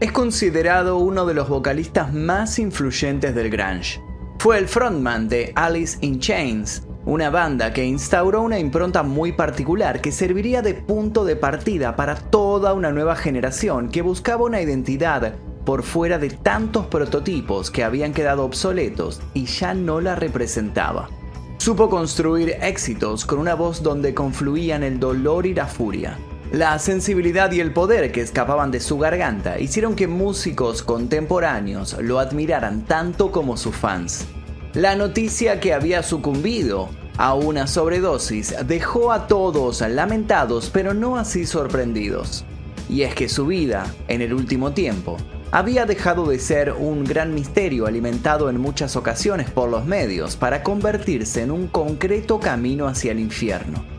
es considerado uno de los vocalistas más influyentes del grunge. Fue el frontman de Alice in Chains, una banda que instauró una impronta muy particular que serviría de punto de partida para toda una nueva generación que buscaba una identidad por fuera de tantos prototipos que habían quedado obsoletos y ya no la representaba. Supo construir éxitos con una voz donde confluían el dolor y la furia. La sensibilidad y el poder que escapaban de su garganta hicieron que músicos contemporáneos lo admiraran tanto como sus fans. La noticia que había sucumbido a una sobredosis dejó a todos lamentados pero no así sorprendidos. Y es que su vida, en el último tiempo, había dejado de ser un gran misterio alimentado en muchas ocasiones por los medios para convertirse en un concreto camino hacia el infierno.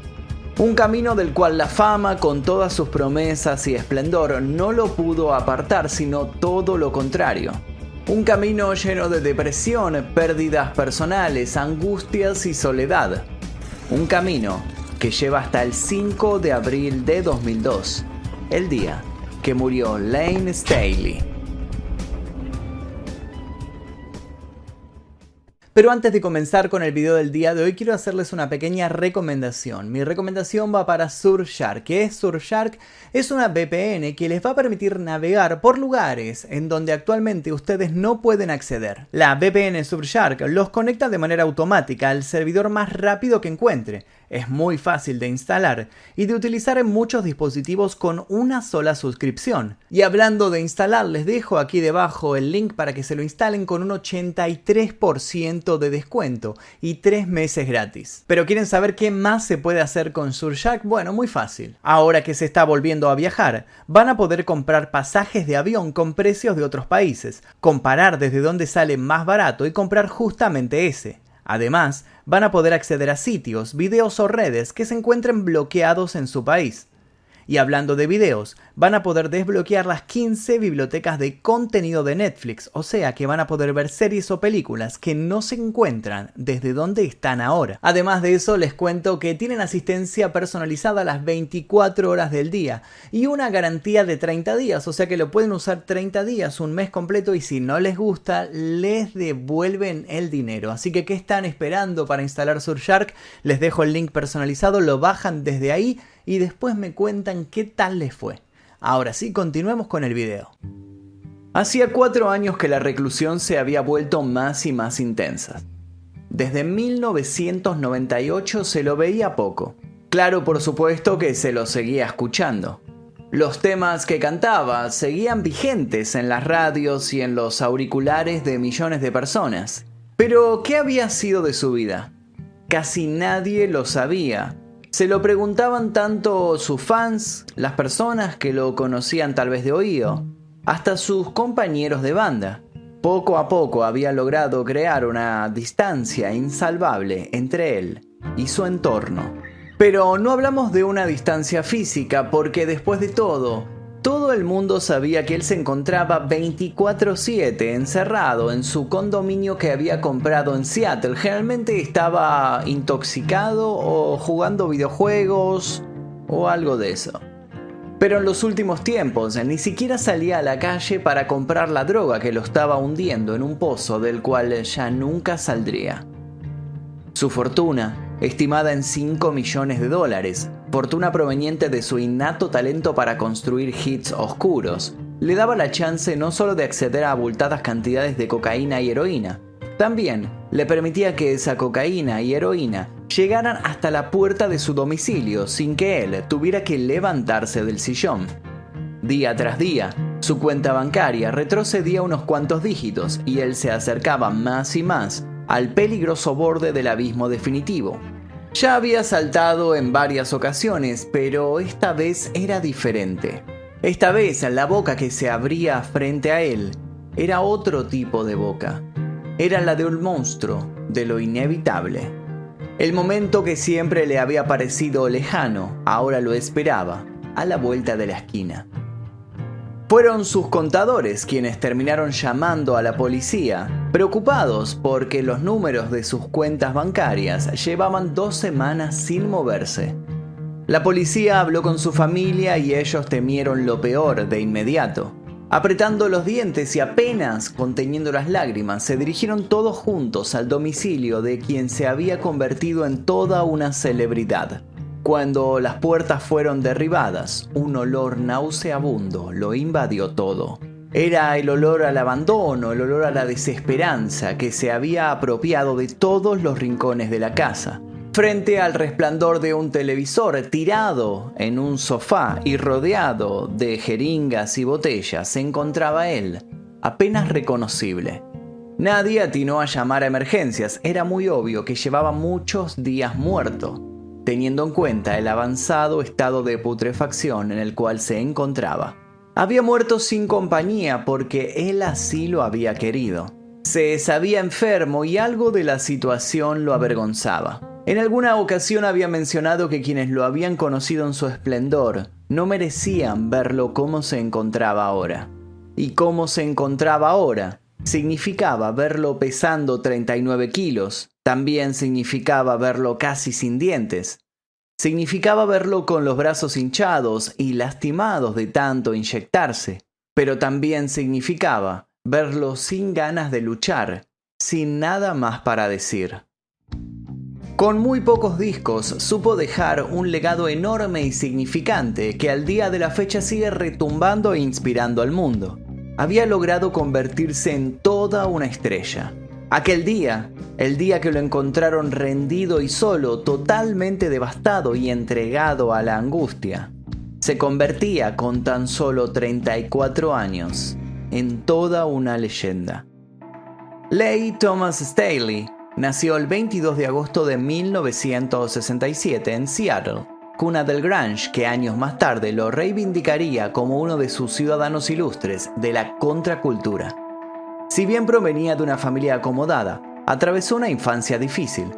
Un camino del cual la fama, con todas sus promesas y esplendor, no lo pudo apartar, sino todo lo contrario. Un camino lleno de depresión, pérdidas personales, angustias y soledad. Un camino que lleva hasta el 5 de abril de 2002, el día que murió Lane Staley. Pero antes de comenzar con el video del día de hoy, quiero hacerles una pequeña recomendación. Mi recomendación va para Surfshark. ¿Qué es Surfshark? Es una VPN que les va a permitir navegar por lugares en donde actualmente ustedes no pueden acceder. La VPN Surfshark los conecta de manera automática al servidor más rápido que encuentre es muy fácil de instalar y de utilizar en muchos dispositivos con una sola suscripción. Y hablando de instalar, les dejo aquí debajo el link para que se lo instalen con un 83% de descuento y 3 meses gratis. Pero ¿quieren saber qué más se puede hacer con Surjack? Bueno, muy fácil. Ahora que se está volviendo a viajar, van a poder comprar pasajes de avión con precios de otros países, comparar desde dónde sale más barato y comprar justamente ese. Además, van a poder acceder a sitios, videos o redes que se encuentren bloqueados en su país. Y hablando de videos, van a poder desbloquear las 15 bibliotecas de contenido de Netflix, o sea que van a poder ver series o películas que no se encuentran desde donde están ahora. Además de eso, les cuento que tienen asistencia personalizada las 24 horas del día y una garantía de 30 días, o sea que lo pueden usar 30 días, un mes completo y si no les gusta, les devuelven el dinero. Así que, ¿qué están esperando para instalar Surfshark? Les dejo el link personalizado, lo bajan desde ahí y después me cuentan qué tal les fue. Ahora sí, continuemos con el video. Hacía cuatro años que la reclusión se había vuelto más y más intensa. Desde 1998 se lo veía poco. Claro, por supuesto que se lo seguía escuchando. Los temas que cantaba seguían vigentes en las radios y en los auriculares de millones de personas. Pero, ¿qué había sido de su vida? Casi nadie lo sabía, se lo preguntaban tanto sus fans, las personas que lo conocían tal vez de oído, hasta sus compañeros de banda. Poco a poco había logrado crear una distancia insalvable entre él y su entorno. Pero no hablamos de una distancia física porque después de todo, todo el mundo sabía que él se encontraba 24/7 encerrado en su condominio que había comprado en Seattle. Generalmente estaba intoxicado o jugando videojuegos o algo de eso. Pero en los últimos tiempos ni siquiera salía a la calle para comprar la droga que lo estaba hundiendo en un pozo del cual ya nunca saldría. Su fortuna, estimada en 5 millones de dólares, fortuna proveniente de su innato talento para construir hits oscuros, le daba la chance no solo de acceder a abultadas cantidades de cocaína y heroína, también le permitía que esa cocaína y heroína llegaran hasta la puerta de su domicilio sin que él tuviera que levantarse del sillón. Día tras día, su cuenta bancaria retrocedía unos cuantos dígitos y él se acercaba más y más al peligroso borde del abismo definitivo. Ya había saltado en varias ocasiones, pero esta vez era diferente. Esta vez la boca que se abría frente a él era otro tipo de boca. Era la de un monstruo, de lo inevitable. El momento que siempre le había parecido lejano, ahora lo esperaba, a la vuelta de la esquina. Fueron sus contadores quienes terminaron llamando a la policía, preocupados porque los números de sus cuentas bancarias llevaban dos semanas sin moverse. La policía habló con su familia y ellos temieron lo peor de inmediato. Apretando los dientes y apenas conteniendo las lágrimas, se dirigieron todos juntos al domicilio de quien se había convertido en toda una celebridad. Cuando las puertas fueron derribadas, un olor nauseabundo lo invadió todo. Era el olor al abandono, el olor a la desesperanza que se había apropiado de todos los rincones de la casa. Frente al resplandor de un televisor tirado en un sofá y rodeado de jeringas y botellas se encontraba él, apenas reconocible. Nadie atinó a llamar a emergencias, era muy obvio que llevaba muchos días muerto, teniendo en cuenta el avanzado estado de putrefacción en el cual se encontraba. Había muerto sin compañía porque él así lo había querido. Se sabía enfermo y algo de la situación lo avergonzaba. En alguna ocasión había mencionado que quienes lo habían conocido en su esplendor no merecían verlo como se encontraba ahora. Y cómo se encontraba ahora significaba verlo pesando 39 kilos, también significaba verlo casi sin dientes, significaba verlo con los brazos hinchados y lastimados de tanto inyectarse, pero también significaba verlo sin ganas de luchar, sin nada más para decir. Con muy pocos discos, supo dejar un legado enorme y significante que al día de la fecha sigue retumbando e inspirando al mundo. Había logrado convertirse en toda una estrella. Aquel día, el día que lo encontraron rendido y solo, totalmente devastado y entregado a la angustia, se convertía con tan solo 34 años en toda una leyenda. Leigh Thomas Staley Nació el 22 de agosto de 1967 en Seattle, cuna del grunge que años más tarde lo reivindicaría como uno de sus ciudadanos ilustres de la contracultura. Si bien provenía de una familia acomodada, atravesó una infancia difícil.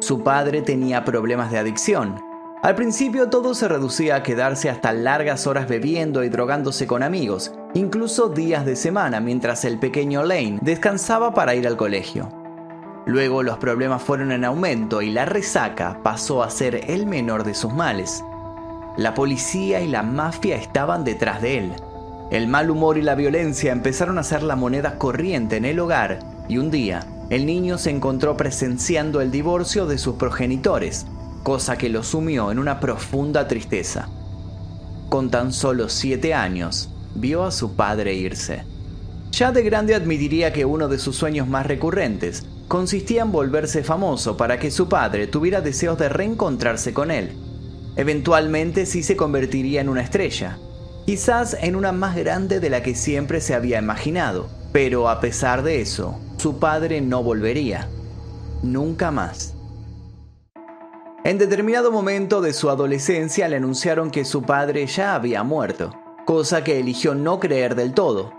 Su padre tenía problemas de adicción. Al principio todo se reducía a quedarse hasta largas horas bebiendo y drogándose con amigos, incluso días de semana mientras el pequeño Lane descansaba para ir al colegio. Luego los problemas fueron en aumento y la resaca pasó a ser el menor de sus males. La policía y la mafia estaban detrás de él. El mal humor y la violencia empezaron a ser la moneda corriente en el hogar y un día el niño se encontró presenciando el divorcio de sus progenitores, cosa que lo sumió en una profunda tristeza. Con tan solo siete años, vio a su padre irse. Ya de grande admitiría que uno de sus sueños más recurrentes consistía en volverse famoso para que su padre tuviera deseos de reencontrarse con él. Eventualmente sí se convertiría en una estrella, quizás en una más grande de la que siempre se había imaginado, pero a pesar de eso, su padre no volvería. Nunca más. En determinado momento de su adolescencia le anunciaron que su padre ya había muerto, cosa que eligió no creer del todo,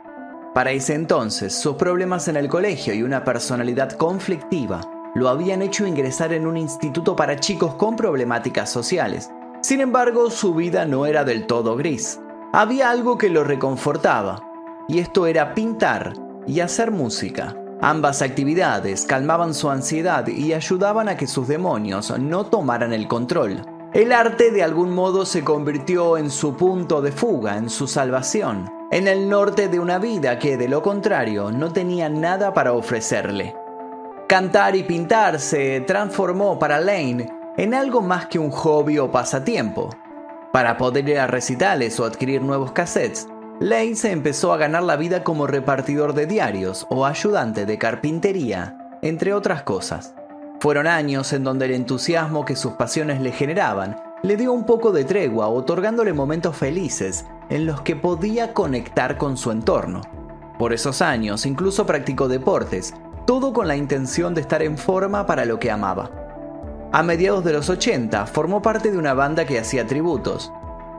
para ese entonces, sus problemas en el colegio y una personalidad conflictiva lo habían hecho ingresar en un instituto para chicos con problemáticas sociales. Sin embargo, su vida no era del todo gris. Había algo que lo reconfortaba, y esto era pintar y hacer música. Ambas actividades calmaban su ansiedad y ayudaban a que sus demonios no tomaran el control. El arte de algún modo se convirtió en su punto de fuga, en su salvación en el norte de una vida que de lo contrario no tenía nada para ofrecerle. Cantar y pintar se transformó para Lane en algo más que un hobby o pasatiempo. Para poder ir a recitales o adquirir nuevos cassettes, Lane se empezó a ganar la vida como repartidor de diarios o ayudante de carpintería, entre otras cosas. Fueron años en donde el entusiasmo que sus pasiones le generaban le dio un poco de tregua, otorgándole momentos felices en los que podía conectar con su entorno. Por esos años incluso practicó deportes, todo con la intención de estar en forma para lo que amaba. A mediados de los 80 formó parte de una banda que hacía tributos.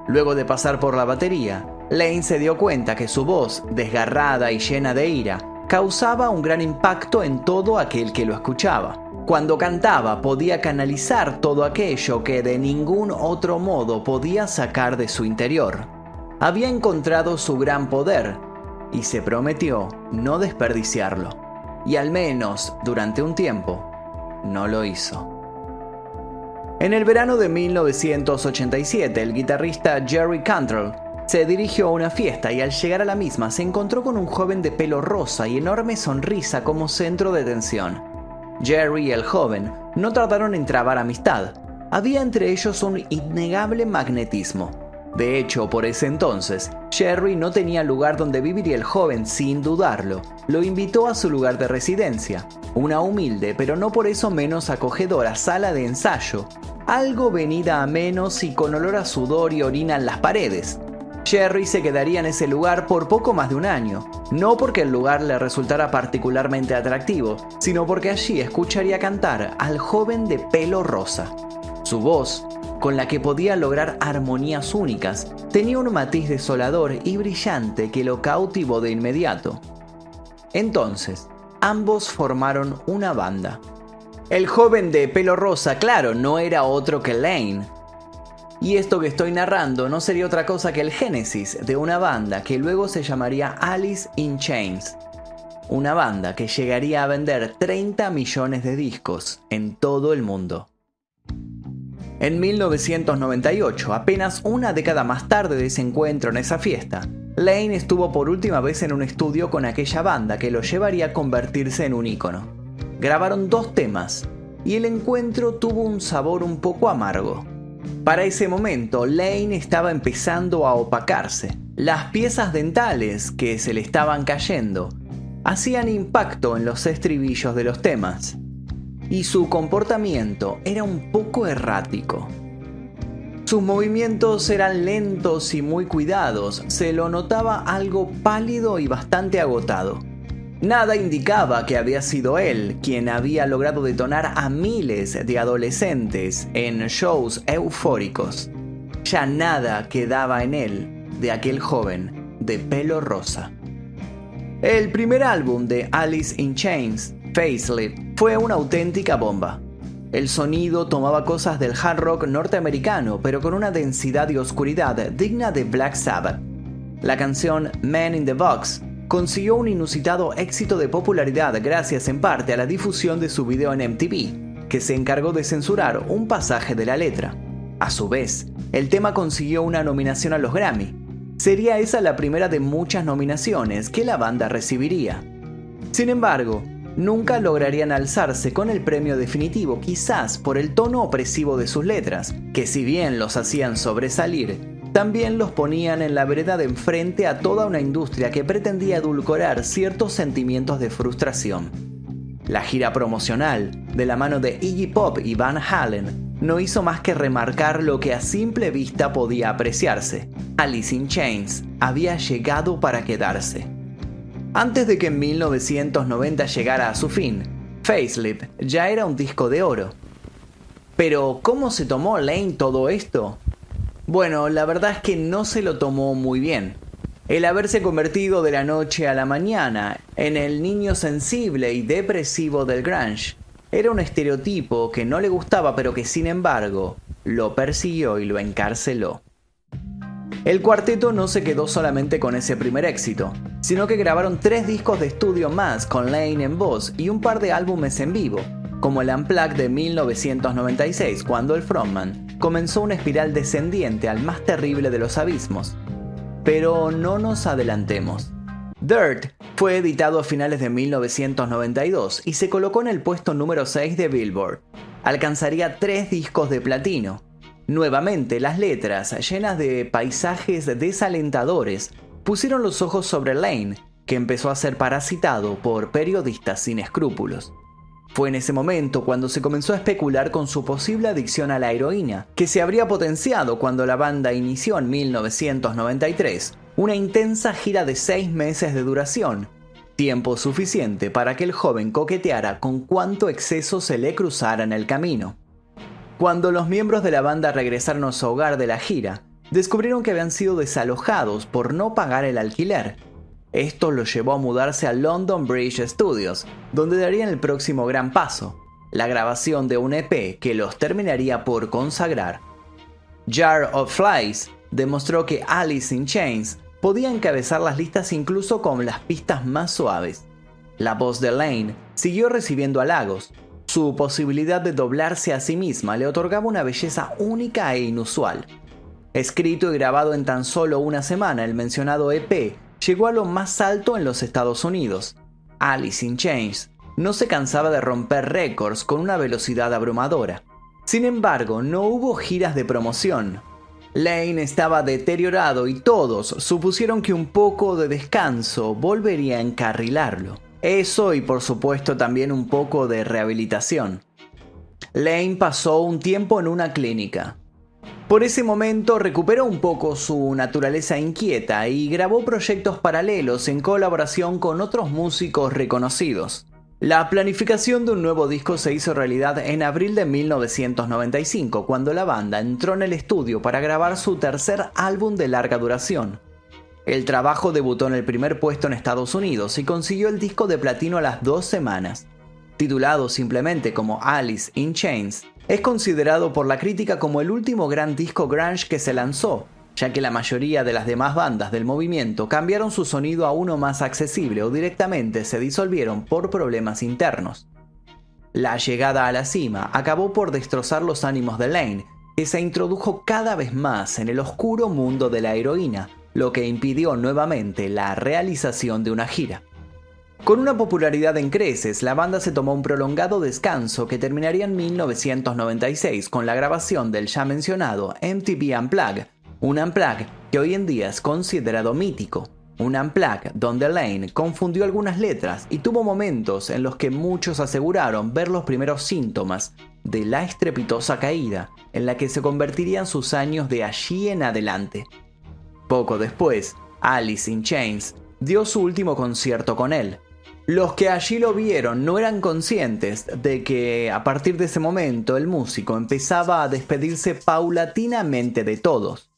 Luego de pasar por la batería, Lane se dio cuenta que su voz, desgarrada y llena de ira, causaba un gran impacto en todo aquel que lo escuchaba. Cuando cantaba podía canalizar todo aquello que de ningún otro modo podía sacar de su interior había encontrado su gran poder y se prometió no desperdiciarlo. Y al menos durante un tiempo, no lo hizo. En el verano de 1987, el guitarrista Jerry Cantrell Se dirigió a una fiesta y al llegar a la misma se encontró con un joven de pelo rosa y enorme sonrisa como centro de atención. Jerry y el joven no tardaron en trabar amistad. Había entre ellos un innegable magnetismo. De hecho, por ese entonces, Jerry no tenía lugar donde vivir y el joven, sin dudarlo, lo invitó a su lugar de residencia, una humilde pero no por eso menos acogedora sala de ensayo, algo venida a menos y con olor a sudor y orina en las paredes. Jerry se quedaría en ese lugar por poco más de un año, no porque el lugar le resultara particularmente atractivo, sino porque allí escucharía cantar al joven de pelo rosa. Su voz, con la que podía lograr armonías únicas, tenía un matiz desolador y brillante que lo cautivó de inmediato. Entonces, ambos formaron una banda. El joven de pelo rosa, claro, no era otro que Lane, y esto que estoy narrando no sería otra cosa que el génesis de una banda que luego se llamaría Alice in Chains. Una banda que llegaría a vender 30 millones de discos en todo el mundo. En 1998, apenas una década más tarde de ese encuentro en esa fiesta, Lane estuvo por última vez en un estudio con aquella banda que lo llevaría a convertirse en un ícono. Grabaron dos temas y el encuentro tuvo un sabor un poco amargo. Para ese momento, Lane estaba empezando a opacarse. Las piezas dentales que se le estaban cayendo hacían impacto en los estribillos de los temas. Y su comportamiento era un poco errático. Sus movimientos eran lentos y muy cuidados, se lo notaba algo pálido y bastante agotado. Nada indicaba que había sido él quien había logrado detonar a miles de adolescentes en shows eufóricos. Ya nada quedaba en él de aquel joven de pelo rosa. El primer álbum de Alice in Chains, Facelift, fue una auténtica bomba. El sonido tomaba cosas del hard rock norteamericano, pero con una densidad y oscuridad digna de Black Sabbath. La canción Man in the Box consiguió un inusitado éxito de popularidad gracias en parte a la difusión de su video en MTV, que se encargó de censurar un pasaje de la letra. A su vez, el tema consiguió una nominación a los Grammy. Sería esa la primera de muchas nominaciones que la banda recibiría. Sin embargo, nunca lograrían alzarse con el premio definitivo, quizás por el tono opresivo de sus letras, que si bien los hacían sobresalir, también los ponían en la vereda de enfrente a toda una industria que pretendía edulcorar ciertos sentimientos de frustración. La gira promocional, de la mano de Iggy Pop y Van Halen, no hizo más que remarcar lo que a simple vista podía apreciarse. Alice in Chains había llegado para quedarse. Antes de que en 1990 llegara a su fin, Facelift ya era un disco de oro. Pero, ¿cómo se tomó Lane todo esto? Bueno, la verdad es que no se lo tomó muy bien. El haberse convertido de la noche a la mañana en el niño sensible y depresivo del grunge era un estereotipo que no le gustaba pero que sin embargo lo persiguió y lo encarceló. El cuarteto no se quedó solamente con ese primer éxito, sino que grabaron tres discos de estudio más con Lane en voz y un par de álbumes en vivo, como el Unplugged de 1996, cuando el frontman comenzó una espiral descendiente al más terrible de los abismos. Pero no nos adelantemos. Dirt fue editado a finales de 1992 y se colocó en el puesto número 6 de Billboard. Alcanzaría tres discos de platino. Nuevamente, las letras, llenas de paisajes desalentadores, pusieron los ojos sobre Lane, que empezó a ser parasitado por periodistas sin escrúpulos. Fue en ese momento cuando se comenzó a especular con su posible adicción a la heroína, que se habría potenciado cuando la banda inició en 1993 una intensa gira de seis meses de duración, tiempo suficiente para que el joven coqueteara con cuánto exceso se le cruzara en el camino. Cuando los miembros de la banda regresaron a su hogar de la gira, descubrieron que habían sido desalojados por no pagar el alquiler esto lo llevó a mudarse a London Bridge Studios, donde darían el próximo gran paso, la grabación de un EP que los terminaría por consagrar. Jar of Flies demostró que Alice in Chains podía encabezar las listas incluso con las pistas más suaves. La voz de Lane siguió recibiendo halagos. Su posibilidad de doblarse a sí misma le otorgaba una belleza única e inusual. Escrito y grabado en tan solo una semana, el mencionado EP llegó a lo más alto en los Estados Unidos. Alice in Chains no se cansaba de romper récords con una velocidad abrumadora. Sin embargo, no hubo giras de promoción. Lane estaba deteriorado y todos supusieron que un poco de descanso volvería a encarrilarlo. Eso y por supuesto también un poco de rehabilitación. Lane pasó un tiempo en una clínica. Por ese momento recuperó un poco su naturaleza inquieta y grabó proyectos paralelos en colaboración con otros músicos reconocidos. La planificación de un nuevo disco se hizo realidad en abril de 1995, cuando la banda entró en el estudio para grabar su tercer álbum de larga duración. El trabajo debutó en el primer puesto en Estados Unidos y consiguió el disco de platino a las dos semanas. Titulado simplemente como Alice in Chains, es considerado por la crítica como el último gran disco grunge que se lanzó, ya que la mayoría de las demás bandas del movimiento cambiaron su sonido a uno más accesible o directamente se disolvieron por problemas internos. La llegada a la cima acabó por destrozar los ánimos de Lane, que se introdujo cada vez más en el oscuro mundo de la heroína, lo que impidió nuevamente la realización de una gira. Con una popularidad en creces, la banda se tomó un prolongado descanso que terminaría en 1996 con la grabación del ya mencionado MTV Unplugged, un unplug que hoy en día es considerado mítico. Un unplug donde Lane confundió algunas letras y tuvo momentos en los que muchos aseguraron ver los primeros síntomas de la estrepitosa caída en la que se convertirían sus años de allí en adelante. Poco después, Alice in Chains dio su último concierto con él. Los que allí lo vieron no eran conscientes de que a partir de ese momento el músico empezaba a despedirse paulatinamente de todos.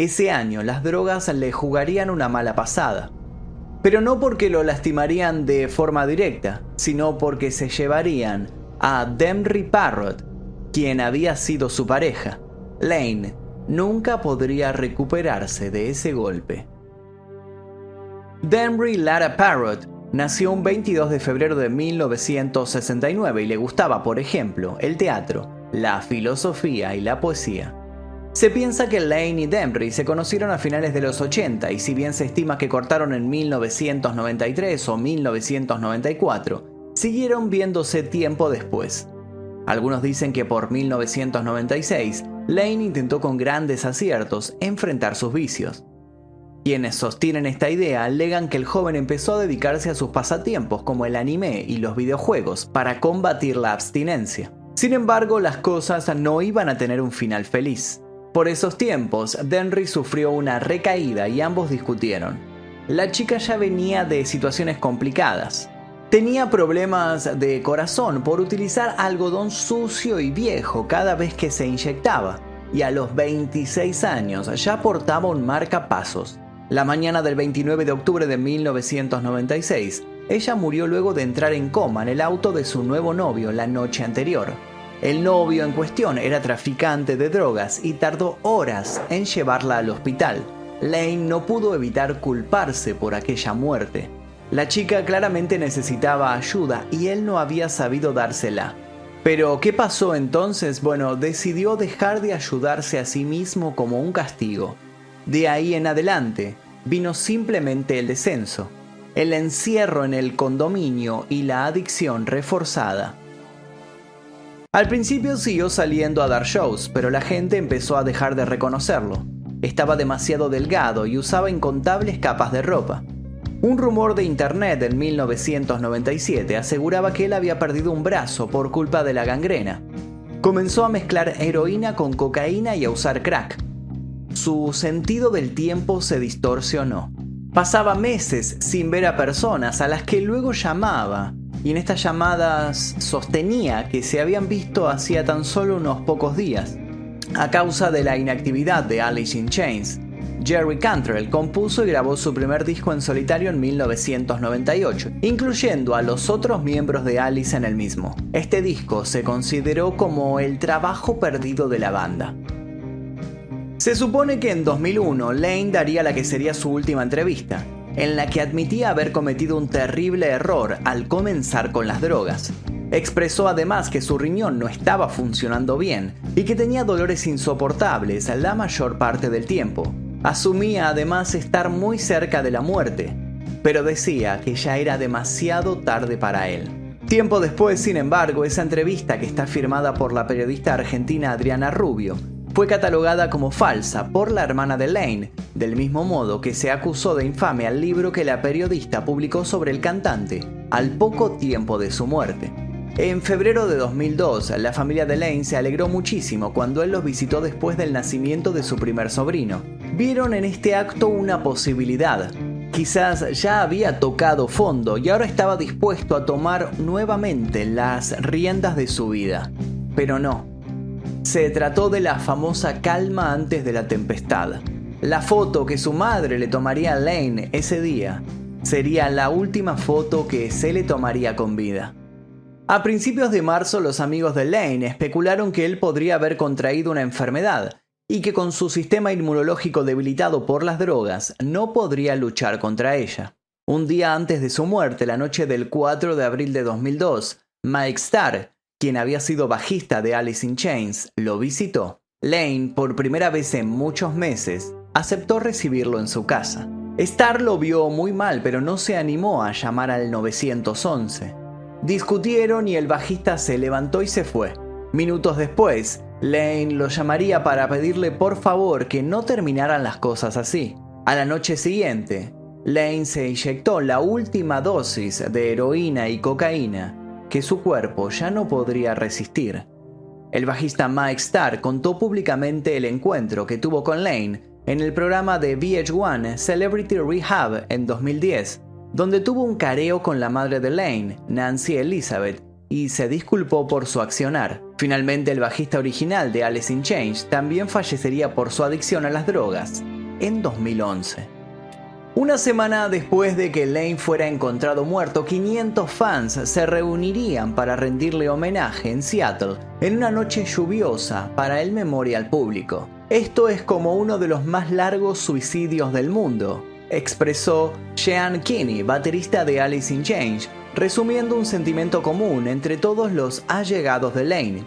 Ese año las drogas le jugarían una mala pasada. Pero no porque lo lastimarían de forma directa, sino porque se llevarían a Demry Parrott, quien había sido su pareja. Lane nunca podría recuperarse de ese golpe. Demry Lara Parrott nació un 22 de febrero de 1969 y le gustaba, por ejemplo, el teatro, la filosofía y la poesía. Se piensa que Lane y Demry se conocieron a finales de los 80 y si bien se estima que cortaron en 1993 o 1994, siguieron viéndose tiempo después. Algunos dicen que por 1996, Lane intentó con grandes aciertos enfrentar sus vicios. Quienes sostienen esta idea alegan que el joven empezó a dedicarse a sus pasatiempos como el anime y los videojuegos para combatir la abstinencia. Sin embargo, las cosas no iban a tener un final feliz. Por esos tiempos, Denry sufrió una recaída y ambos discutieron. La chica ya venía de situaciones complicadas. Tenía problemas de corazón por utilizar algodón sucio y viejo cada vez que se inyectaba, y a los 26 años ya portaba un marcapasos. La mañana del 29 de octubre de 1996, ella murió luego de entrar en coma en el auto de su nuevo novio la noche anterior. El novio en cuestión era traficante de drogas y tardó horas en llevarla al hospital. Lane no pudo evitar culparse por aquella muerte. La chica claramente necesitaba ayuda y él no había sabido dársela. Pero, ¿qué pasó entonces? Bueno, decidió dejar de ayudarse a sí mismo como un castigo. De ahí en adelante, vino simplemente el descenso, el encierro en el condominio y la adicción reforzada. Al principio siguió saliendo a dar shows, pero la gente empezó a dejar de reconocerlo. Estaba demasiado delgado y usaba incontables capas de ropa. Un rumor de internet en 1997 aseguraba que él había perdido un brazo por culpa de la gangrena. Comenzó a mezclar heroína con cocaína y a usar crack. Su sentido del tiempo se distorsionó. Pasaba meses sin ver a personas a las que luego llamaba y en estas llamadas sostenía que se habían visto hacía tan solo unos pocos días. A causa de la inactividad de Alice in Chains, Jerry Cantrell compuso y grabó su primer disco en solitario en 1998, incluyendo a los otros miembros de Alice en el mismo. Este disco se consideró como el trabajo perdido de la banda. Se supone que en 2001 Lane daría la que sería su última entrevista, en la que admitía haber cometido un terrible error al comenzar con las drogas. Expresó además que su riñón no estaba funcionando bien y que tenía dolores insoportables la mayor parte del tiempo. Asumía además estar muy cerca de la muerte, pero decía que ya era demasiado tarde para él. Tiempo después, sin embargo, esa entrevista que está firmada por la periodista argentina Adriana Rubio fue catalogada como falsa por la hermana de Lane, del mismo modo que se acusó de infame al libro que la periodista publicó sobre el cantante, al poco tiempo de su muerte. En febrero de 2002, la familia de Lane se alegró muchísimo cuando él los visitó después del nacimiento de su primer sobrino. Vieron en este acto una posibilidad. Quizás ya había tocado fondo y ahora estaba dispuesto a tomar nuevamente las riendas de su vida. Pero no, se trató de la famosa calma antes de la tempestad. La foto que su madre le tomaría a Lane ese día sería la última foto que se le tomaría con vida. A principios de marzo los amigos de Lane especularon que él podría haber contraído una enfermedad y que con su sistema inmunológico debilitado por las drogas no podría luchar contra ella. Un día antes de su muerte, la noche del 4 de abril de 2002, Mike Starr, quien había sido bajista de Alice in Chains, lo visitó. Lane, por primera vez en muchos meses, aceptó recibirlo en su casa. Star lo vio muy mal, pero no se animó a llamar al 911. Discutieron y el bajista se levantó y se fue. Minutos después, Lane lo llamaría para pedirle por favor que no terminaran las cosas así. A la noche siguiente, Lane se inyectó la última dosis de heroína y cocaína que su cuerpo ya no podría resistir. El bajista Mike Starr contó públicamente el encuentro que tuvo con Lane en el programa de VH1 Celebrity Rehab en 2010, donde tuvo un careo con la madre de Lane, Nancy Elizabeth, y se disculpó por su accionar. Finalmente, el bajista original de Alice in Chains también fallecería por su adicción a las drogas en 2011. Una semana después de que Lane fuera encontrado muerto, 500 fans se reunirían para rendirle homenaje en Seattle en una noche lluviosa para el memorial público. Esto es como uno de los más largos suicidios del mundo, expresó Sean Kinney, baterista de Alice in Change, resumiendo un sentimiento común entre todos los allegados de Lane.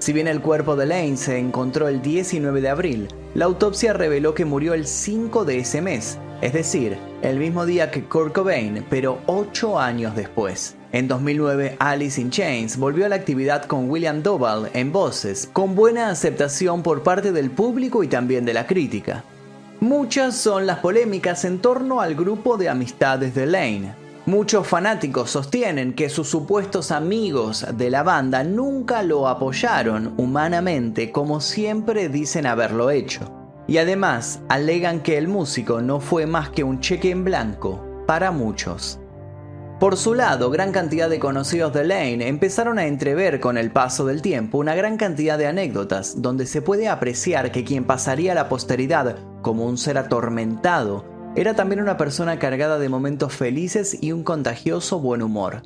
Si bien el cuerpo de Lane se encontró el 19 de abril, la autopsia reveló que murió el 5 de ese mes, es decir, el mismo día que Kurt Cobain, pero ocho años después. En 2009, Alice in Chains volvió a la actividad con William Doval en voces, con buena aceptación por parte del público y también de la crítica. Muchas son las polémicas en torno al grupo de amistades de Lane. Muchos fanáticos sostienen que sus supuestos amigos de la banda nunca lo apoyaron humanamente como siempre dicen haberlo hecho. Y además alegan que el músico no fue más que un cheque en blanco para muchos. Por su lado, gran cantidad de conocidos de Lane empezaron a entrever con el paso del tiempo una gran cantidad de anécdotas donde se puede apreciar que quien pasaría a la posteridad como un ser atormentado era también una persona cargada de momentos felices y un contagioso buen humor.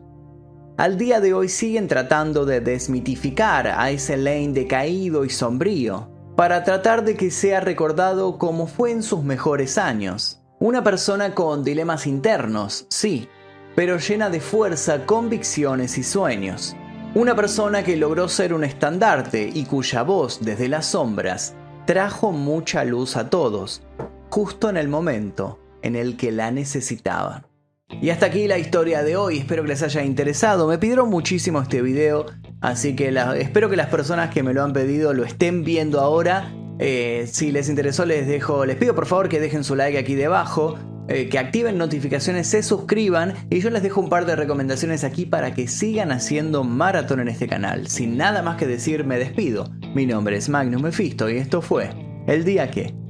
Al día de hoy siguen tratando de desmitificar a ese Lane decaído y sombrío, para tratar de que sea recordado como fue en sus mejores años. Una persona con dilemas internos, sí, pero llena de fuerza, convicciones y sueños. Una persona que logró ser un estandarte y cuya voz desde las sombras trajo mucha luz a todos, justo en el momento en el que la necesitaban. Y hasta aquí la historia de hoy, espero que les haya interesado, me pidieron muchísimo este video, así que espero que las personas que me lo han pedido lo estén viendo ahora. Eh, si les interesó les dejo, les pido por favor que dejen su like aquí debajo, eh, que activen notificaciones, se suscriban y yo les dejo un par de recomendaciones aquí para que sigan haciendo maratón en este canal. Sin nada más que decir, me despido. Mi nombre es Magnus Mephisto y esto fue El Día Que...